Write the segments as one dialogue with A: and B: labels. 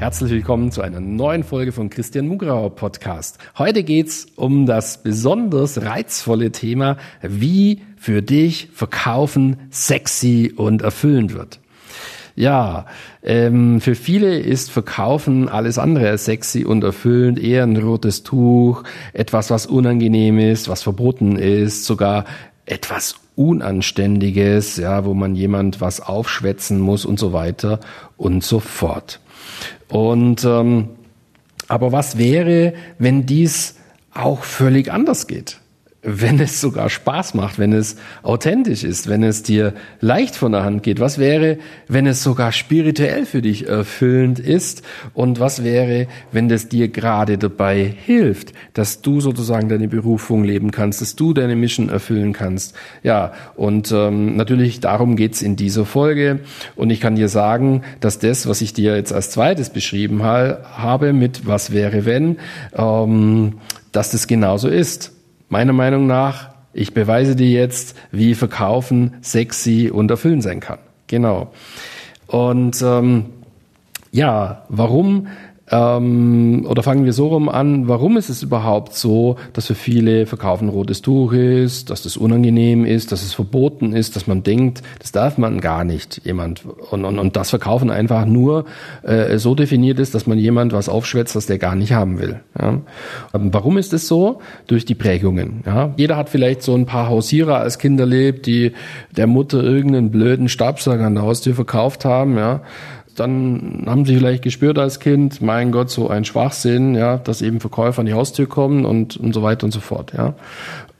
A: Herzlich willkommen zu einer neuen Folge von Christian Mugrauer Podcast. Heute geht's um das besonders reizvolle Thema, wie für dich Verkaufen sexy und erfüllend wird. Ja, ähm, für viele ist Verkaufen alles andere als sexy und erfüllend, eher ein rotes Tuch, etwas, was unangenehm ist, was verboten ist, sogar etwas Unanständiges, ja, wo man jemand was aufschwätzen muss und so weiter und so fort. Und ähm, aber was wäre, wenn dies auch völlig anders geht? Wenn es sogar Spaß macht, wenn es authentisch ist, wenn es dir leicht von der Hand geht? Was wäre, wenn es sogar spirituell für dich erfüllend ist? Und was wäre, wenn es dir gerade dabei hilft, dass du sozusagen deine Berufung leben kannst, dass du deine Mission erfüllen kannst? Ja, und ähm, natürlich darum geht's in dieser Folge. Und ich kann dir sagen, dass das, was ich dir jetzt als zweites beschrieben habe, mit was wäre, wenn, ähm, dass das genauso ist. Meiner Meinung nach, ich beweise dir jetzt, wie Verkaufen sexy und erfüllend sein kann. Genau. Und ähm, ja, warum ähm, oder fangen wir so rum an, warum ist es überhaupt so, dass für viele Verkaufen rotes Tuch ist, dass das unangenehm ist, dass es verboten ist, dass man denkt, das darf man gar nicht jemand und, und, und das Verkaufen einfach nur äh, so definiert ist, dass man jemand was aufschwätzt, was der gar nicht haben will. Ja? Ähm, warum ist es so? Durch die Prägungen. Ja? Jeder hat vielleicht so ein paar Hausierer als Kind erlebt, die der Mutter irgendeinen blöden Stabsack an der Haustür verkauft haben, ja dann haben sie vielleicht gespürt als Kind, mein Gott, so ein Schwachsinn, ja, dass eben Verkäufer an die Haustür kommen und, und so weiter und so fort, ja.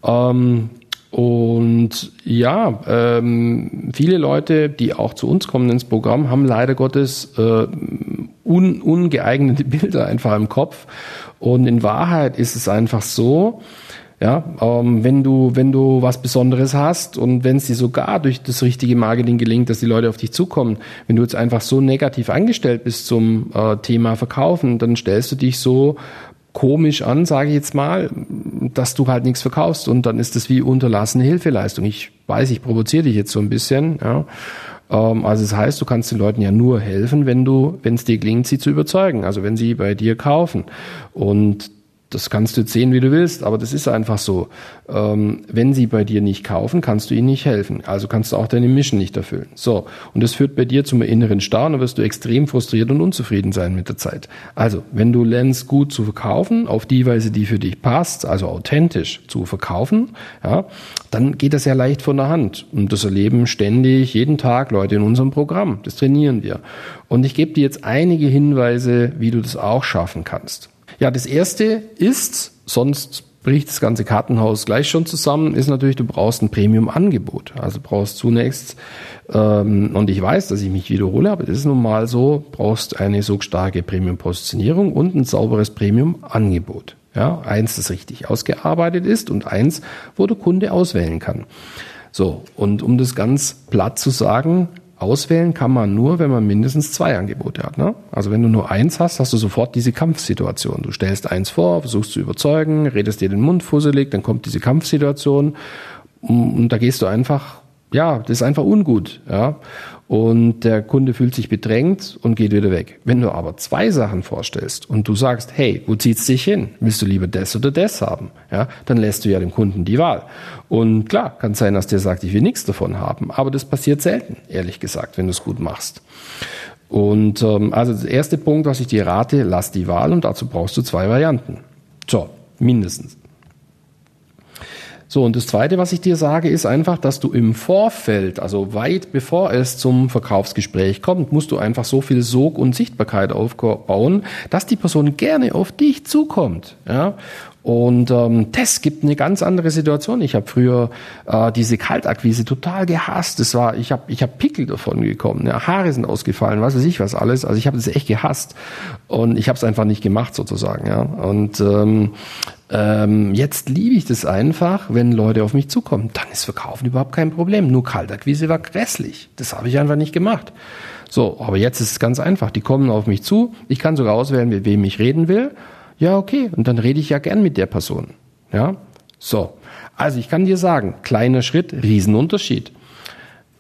A: Ähm, und ja, ähm, viele Leute, die auch zu uns kommen ins Programm, haben leider Gottes äh, un, ungeeignete Bilder einfach im Kopf. Und in Wahrheit ist es einfach so, ja, ähm, wenn du, wenn du was Besonderes hast und wenn es dir sogar durch das richtige Marketing gelingt, dass die Leute auf dich zukommen, wenn du jetzt einfach so negativ eingestellt bist zum äh, Thema Verkaufen, dann stellst du dich so komisch an, sage ich jetzt mal, dass du halt nichts verkaufst und dann ist das wie unterlassene Hilfeleistung. Ich weiß, ich provoziere dich jetzt so ein bisschen, ja. Ähm, also das heißt, du kannst den Leuten ja nur helfen, wenn du, wenn es dir gelingt, sie zu überzeugen. Also wenn sie bei dir kaufen. Und das kannst du jetzt sehen, wie du willst, aber das ist einfach so. Ähm, wenn sie bei dir nicht kaufen, kannst du ihnen nicht helfen. Also kannst du auch deine Mission nicht erfüllen. So. Und das führt bei dir zum inneren Starren und wirst du extrem frustriert und unzufrieden sein mit der Zeit. Also, wenn du lernst, gut zu verkaufen, auf die Weise, die für dich passt, also authentisch zu verkaufen, ja, dann geht das ja leicht von der Hand. Und das erleben ständig, jeden Tag Leute in unserem Programm. Das trainieren wir. Und ich gebe dir jetzt einige Hinweise, wie du das auch schaffen kannst. Ja, das erste ist, sonst bricht das ganze Kartenhaus gleich schon zusammen, ist natürlich, du brauchst ein Premium-Angebot. Also brauchst zunächst, ähm, und ich weiß, dass ich mich wiederhole, aber das ist nun mal so, brauchst eine so starke Premium-Positionierung und ein sauberes Premium-Angebot. Ja, eins, das richtig ausgearbeitet ist und eins, wo der Kunde auswählen kann. So, und um das ganz platt zu sagen, Auswählen kann man nur, wenn man mindestens zwei Angebote hat. Ne? Also wenn du nur eins hast, hast du sofort diese Kampfsituation. Du stellst eins vor, versuchst zu überzeugen, redest dir den Mund fusselig, dann kommt diese Kampfsituation und da gehst du einfach, ja, das ist einfach ungut. Ja? Und der Kunde fühlt sich bedrängt und geht wieder weg. Wenn du aber zwei Sachen vorstellst und du sagst, hey, wo zieht's dich hin? Willst du lieber das oder das haben? Ja, dann lässt du ja dem Kunden die Wahl. Und klar, kann sein, dass der sagt, ich will nichts davon haben, aber das passiert selten, ehrlich gesagt, wenn du es gut machst. Und ähm, also der erste Punkt, was ich dir rate, lass die Wahl und dazu brauchst du zwei Varianten. So, mindestens. So, und das Zweite, was ich dir sage, ist einfach, dass du im Vorfeld, also weit bevor es zum Verkaufsgespräch kommt, musst du einfach so viel Sog und Sichtbarkeit aufbauen, dass die Person gerne auf dich zukommt. Ja? Und ähm, das gibt eine ganz andere Situation. Ich habe früher äh, diese Kaltakquise total gehasst. Das war, ich habe ich hab Pickel davon gekommen. Ja, Haare sind ausgefallen, was weiß ich was alles. Also ich habe das echt gehasst und ich habe es einfach nicht gemacht sozusagen. Ja. Und ähm, Ähm, jetzt liebe ich das einfach, wenn Leute auf mich zukommen. Dann ist Verkaufen überhaupt kein Problem. Nur Kaltakquise war grässlich. Das habe ich einfach nicht gemacht. So, aber jetzt ist es ganz einfach. Die kommen auf mich zu. Ich kann sogar auswählen, mit wem ich reden will. Ja, okay. Und dann rede ich ja gern mit der Person. Ja, so. Also ich kann dir sagen, kleiner Schritt, Riesenunterschied.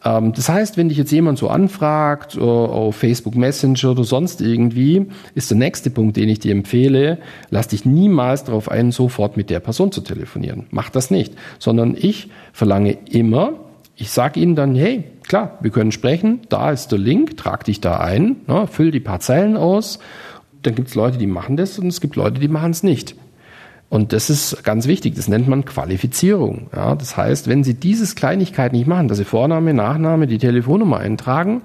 A: Ähm, das heißt, wenn dich jetzt jemand so anfragt, äh, auf Facebook Messenger oder sonst irgendwie, ist der nächste Punkt, den ich dir empfehle, lass dich niemals darauf ein, sofort mit der Person zu telefonieren. Mach das nicht. Sondern ich verlange immer, ich sage ihnen dann, hey, klar, wir können sprechen, da ist der Link, trag dich da ein, ne, füll die paar Zeilen aus. Dann gibt es Leute, die machen das und es gibt Leute, die machen es nicht. Und das ist ganz wichtig. Das nennt man Qualifizierung. Ja, das heißt, wenn Sie dieses Kleinigkeit nicht machen, dass Sie Vorname, Nachname, die Telefonnummer eintragen,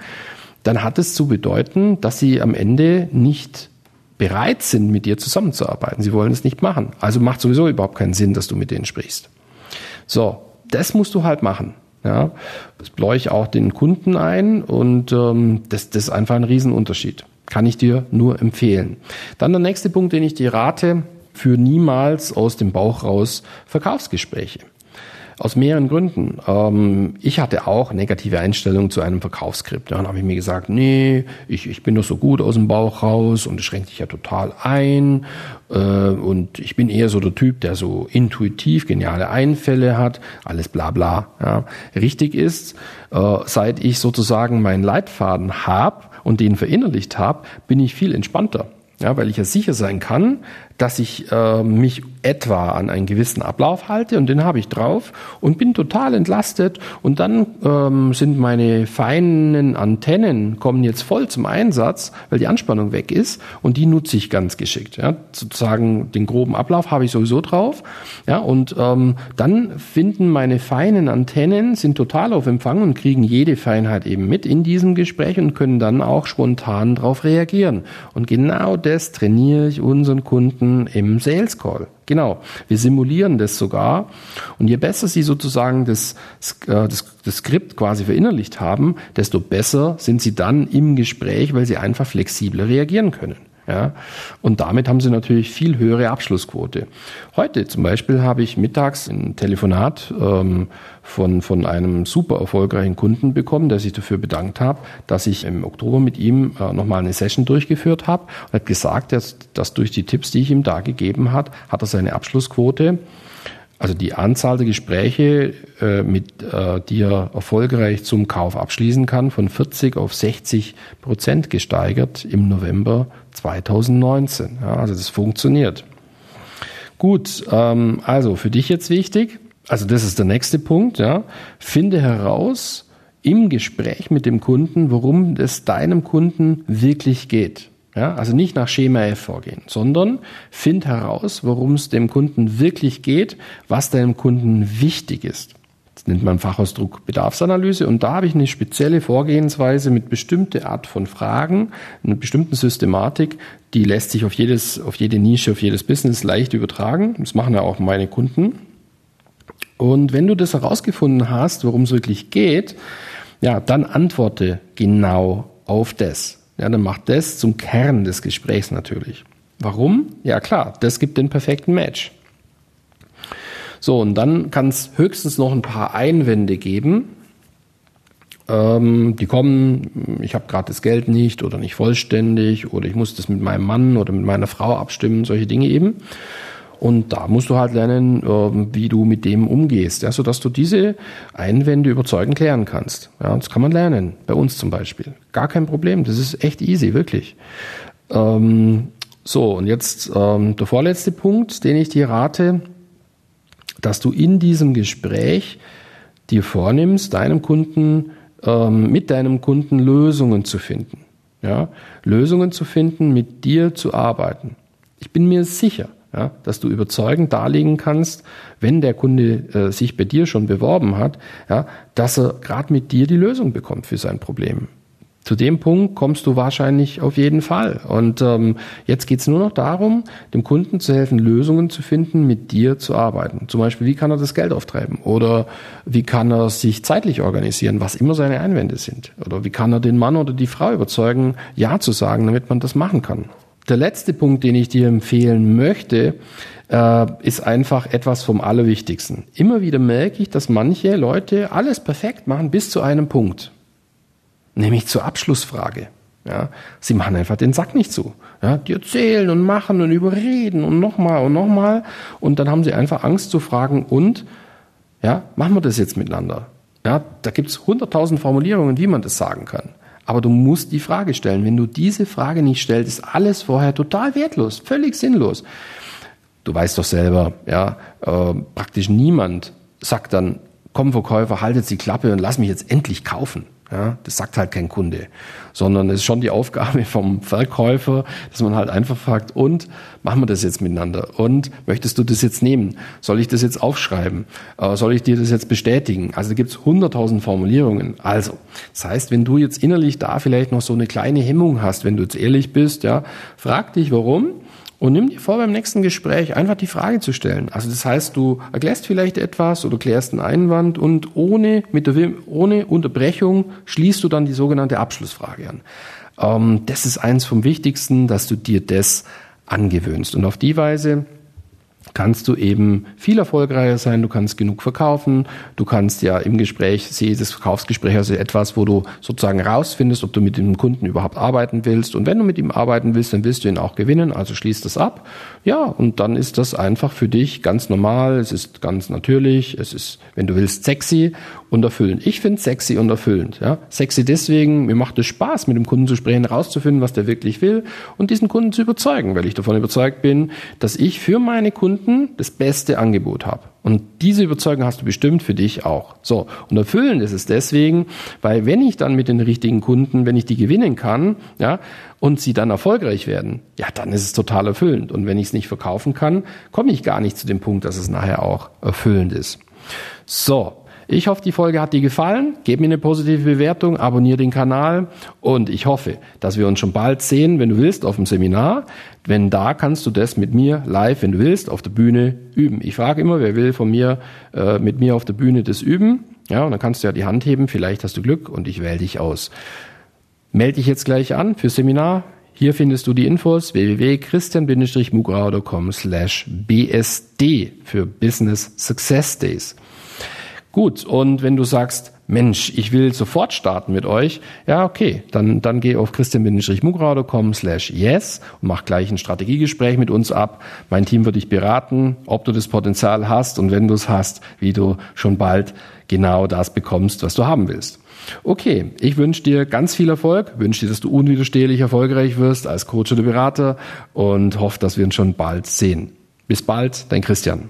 A: dann hat es zu bedeuten, dass Sie am Ende nicht bereit sind, mit dir zusammenzuarbeiten. Sie wollen es nicht machen. Also macht sowieso überhaupt keinen Sinn, dass du mit denen sprichst. So, das musst du halt machen. Ja, das bläue ich auch den Kunden ein und ähm, das, das ist einfach ein Riesenunterschied. Kann ich dir nur empfehlen. Dann der nächste Punkt, den ich dir rate, für niemals aus dem Bauch raus Verkaufsgespräche. Aus mehreren Gründen. Ähm, ich hatte auch negative Einstellungen zu einem Verkaufsskript. Dann habe ich mir gesagt, nee, ich, ich bin doch so gut aus dem Bauch raus und es schränkt dich ja total ein. Äh, und ich bin eher so der Typ, der so intuitiv geniale Einfälle hat. Alles bla bla. Richtig ist, äh, seit ich sozusagen meinen Leitfaden habe und den verinnerlicht habe, bin ich viel entspannter. Ja, weil ich ja sicher sein kann, dass ich äh, mich etwa an einen gewissen Ablauf halte und den habe ich drauf und bin total entlastet und dann ähm, sind meine feinen Antennen kommen jetzt voll zum Einsatz, weil die Anspannung weg ist und die nutze ich ganz geschickt. Ja, sozusagen den groben Ablauf habe ich sowieso drauf. Ja, und ähm, dann finden meine feinen Antennen sind total auf Empfang und kriegen jede Feinheit eben mit in diesem Gespräch und können dann auch spontan darauf reagieren. Und genau das trainiere ich unseren Kunden Kunden im Sales Call. Genau, wir simulieren das sogar. Und je besser Sie sozusagen das, äh, das, das Skript quasi verinnerlicht haben, desto besser sind Sie dann im Gespräch, weil Sie einfach flexibler reagieren können. Ja, und damit haben sie natürlich viel höhere Abschlussquote. Heute zum Beispiel habe ich mittags ein Telefonat ähm, von, von einem super erfolgreichen Kunden bekommen, der sich dafür bedankt hat, dass ich im Oktober mit ihm äh, nochmal eine Session durchgeführt habe und hat gesagt, dass, dass durch die Tipps, die ich ihm da gegeben hat, hat er seine Abschlussquote also die Anzahl der Gespräche, äh, mit, äh, die er erfolgreich zum Kauf abschließen kann, von 40 auf 60 Prozent gesteigert im November 2019. Ja, also das funktioniert. Gut, ähm, also für dich jetzt wichtig, also das ist der nächste Punkt, ja, finde heraus im Gespräch mit dem Kunden, worum es deinem Kunden wirklich geht. Ja, also nicht nach Schema F vorgehen, sondern find heraus, worum es dem Kunden wirklich geht, was deinem Kunden wichtig ist. Das nennt man Fachausdruck Bedarfsanalyse und da habe ich eine spezielle Vorgehensweise mit bestimmte Art von Fragen, einer bestimmten Systematik, die lässt sich auf jedes, auf jede Nische, auf jedes Business leicht übertragen. Das machen ja auch meine Kunden. Und wenn du das herausgefunden hast, worum es wirklich geht, ja, dann antworte genau auf das. Ja, dann macht das zum Kern des Gesprächs natürlich. Warum? Ja klar, das gibt den perfekten Match. So, und dann kann es höchstens noch ein paar Einwände geben. Ähm, die kommen, ich habe gerade das Geld nicht oder nicht vollständig oder ich muss das mit meinem Mann oder mit meiner Frau abstimmen, solche Dinge eben. Und da musst du halt lernen, ähm, wie du mit dem umgehst, ja, sodass du diese Einwände überzeugend klären kannst. Ja, das kann man lernen, bei uns zum Beispiel. Gar kein Problem, das ist echt easy, wirklich. Ähm, so, und jetzt ähm, der vorletzte Punkt, den ich dir rate, dass du in diesem Gespräch dir vornimmst, deinem Kunden, ähm, mit deinem Kunden Lösungen zu finden. Ja, Lösungen zu finden, mit dir zu arbeiten. Ich bin mir sicher, ja, dass du überzeugend darlegen kannst, wenn der Kunde äh, sich bei dir schon beworben hat, ja, dass er gerade mit dir die Lösung bekommt für sein Problem. Zu dem Punkt kommst du wahrscheinlich auf jeden Fall. Und ähm, jetzt geht es nur noch darum, dem Kunden zu helfen, Lösungen zu finden, mit dir zu arbeiten. Zum Beispiel, wie kann er das Geld auftreiben? Oder wie kann er sich zeitlich organisieren, was immer seine Einwände sind? Oder wie kann er den Mann oder die Frau überzeugen, Ja zu sagen, damit man das machen kann? Der letzte Punkt, den ich dir empfehlen möchte, äh, ist einfach etwas vom Allerwichtigsten. Immer wieder merke ich, dass manche Leute alles perfekt machen bis zu einem Punkt. Nämlich zur Abschlussfrage. Ja, sie machen einfach den Sack nicht zu. Ja, die erzählen und machen und überreden und nochmal und nochmal. Und dann haben sie einfach Angst zu fragen, und, ja, machen wir das jetzt miteinander? Ja, da gibt's hunderttausend Formulierungen, wie man das sagen kann. Aber du musst die Frage stellen. Wenn du diese Frage nicht stellst, ist alles vorher total wertlos, völlig sinnlos. Du weißt doch selber, ja, äh, praktisch niemand sagt dann, komm Verkäufer, haltet die Klappe und lass mich jetzt endlich kaufen. Ja, das sagt halt kein Kunde, sondern es ist schon die Aufgabe vom Verkäufer, dass man halt einfach fragt, und machen wir das jetzt miteinander? Und möchtest du das jetzt nehmen? Soll ich das jetzt aufschreiben? Äh, soll ich dir das jetzt bestätigen? Also da gibt's hunderttausend Formulierungen. Also, das heißt, wenn du jetzt innerlich da vielleicht noch so eine kleine Hemmung hast, wenn du jetzt ehrlich bist, ja, frag dich, warum und nimm dir vor, beim nächsten Gespräch einfach die Frage zu stellen. Also das heißt, du erklärst vielleicht etwas oder klärst einen Einwand und ohne, mit der, ohne Unterbrechung schließt du dann die sogenannte Abschlussfrage an. Ähm, das ist eins vom Wichtigsten, dass du dir das angewöhnst. Und auf die Weise kannst du eben viel erfolgreicher sein, du kannst genug verkaufen, du kannst ja im Gespräch, sehe das Verkaufsgespräch also etwas, wo du sozusagen rausfindest, ob du mit dem Kunden überhaupt arbeiten willst und wenn du mit ihm arbeiten willst, dann willst du ihn auch gewinnen, also schließ das ab. Ja, und dann ist das einfach für dich ganz normal, es ist ganz natürlich, es ist, wenn du willst, sexy und erfüllend. Ich finde sexy und erfüllend, ja. Sexy deswegen, mir macht es Spaß, mit dem Kunden zu sprechen, herauszufinden, was der wirklich will und diesen Kunden zu überzeugen, weil ich davon überzeugt bin, dass ich für meine Kunden Kunden das beste Angebot habe. Und diese Überzeugung hast du bestimmt für dich auch. So. Und erfüllend ist es deswegen, weil wenn ich dann mit den richtigen Kunden, wenn ich die gewinnen kann, ja, und sie dann erfolgreich werden, ja, dann ist es total erfüllend. Und wenn ich es nicht verkaufen kann, komme ich gar nicht zu dem Punkt, dass es nachher auch erfüllend ist. So. Ich hoffe, die Folge hat dir gefallen. Gib mir eine positive Bewertung, abonniere den Kanal und ich hoffe, dass wir uns schon bald sehen, wenn du willst, auf dem Seminar. Wenn da kannst du das mit mir live, wenn du willst, auf der Bühne üben. Ich frage immer, wer will von mir äh, mit mir auf der Bühne das üben. Ja, und dann kannst du ja die Hand heben, vielleicht hast du Glück und ich wähle dich aus. Melde dich jetzt gleich an für Seminar. Hier findest du die Infos www.christian-mugrau.com slash bsd für Business Success Days. Gut, und wenn du sagst, Mensch, ich will sofort starten mit euch, ja, okay, dann, dann geh auf christian-mugrau.com slash yes und mach gleich ein Strategiegespräch mit uns ab. Mein Team wird dich beraten, ob du das Potenzial hast und wenn du es hast, wie du schon bald genau das bekommst, was du haben willst. Okay, ich wünsche dir ganz viel Erfolg, wünsche dir, dass du unwiderstehlich erfolgreich wirst als Coach oder Berater und hoffe, dass wir uns schon bald sehen. Bis bald, dein Christian.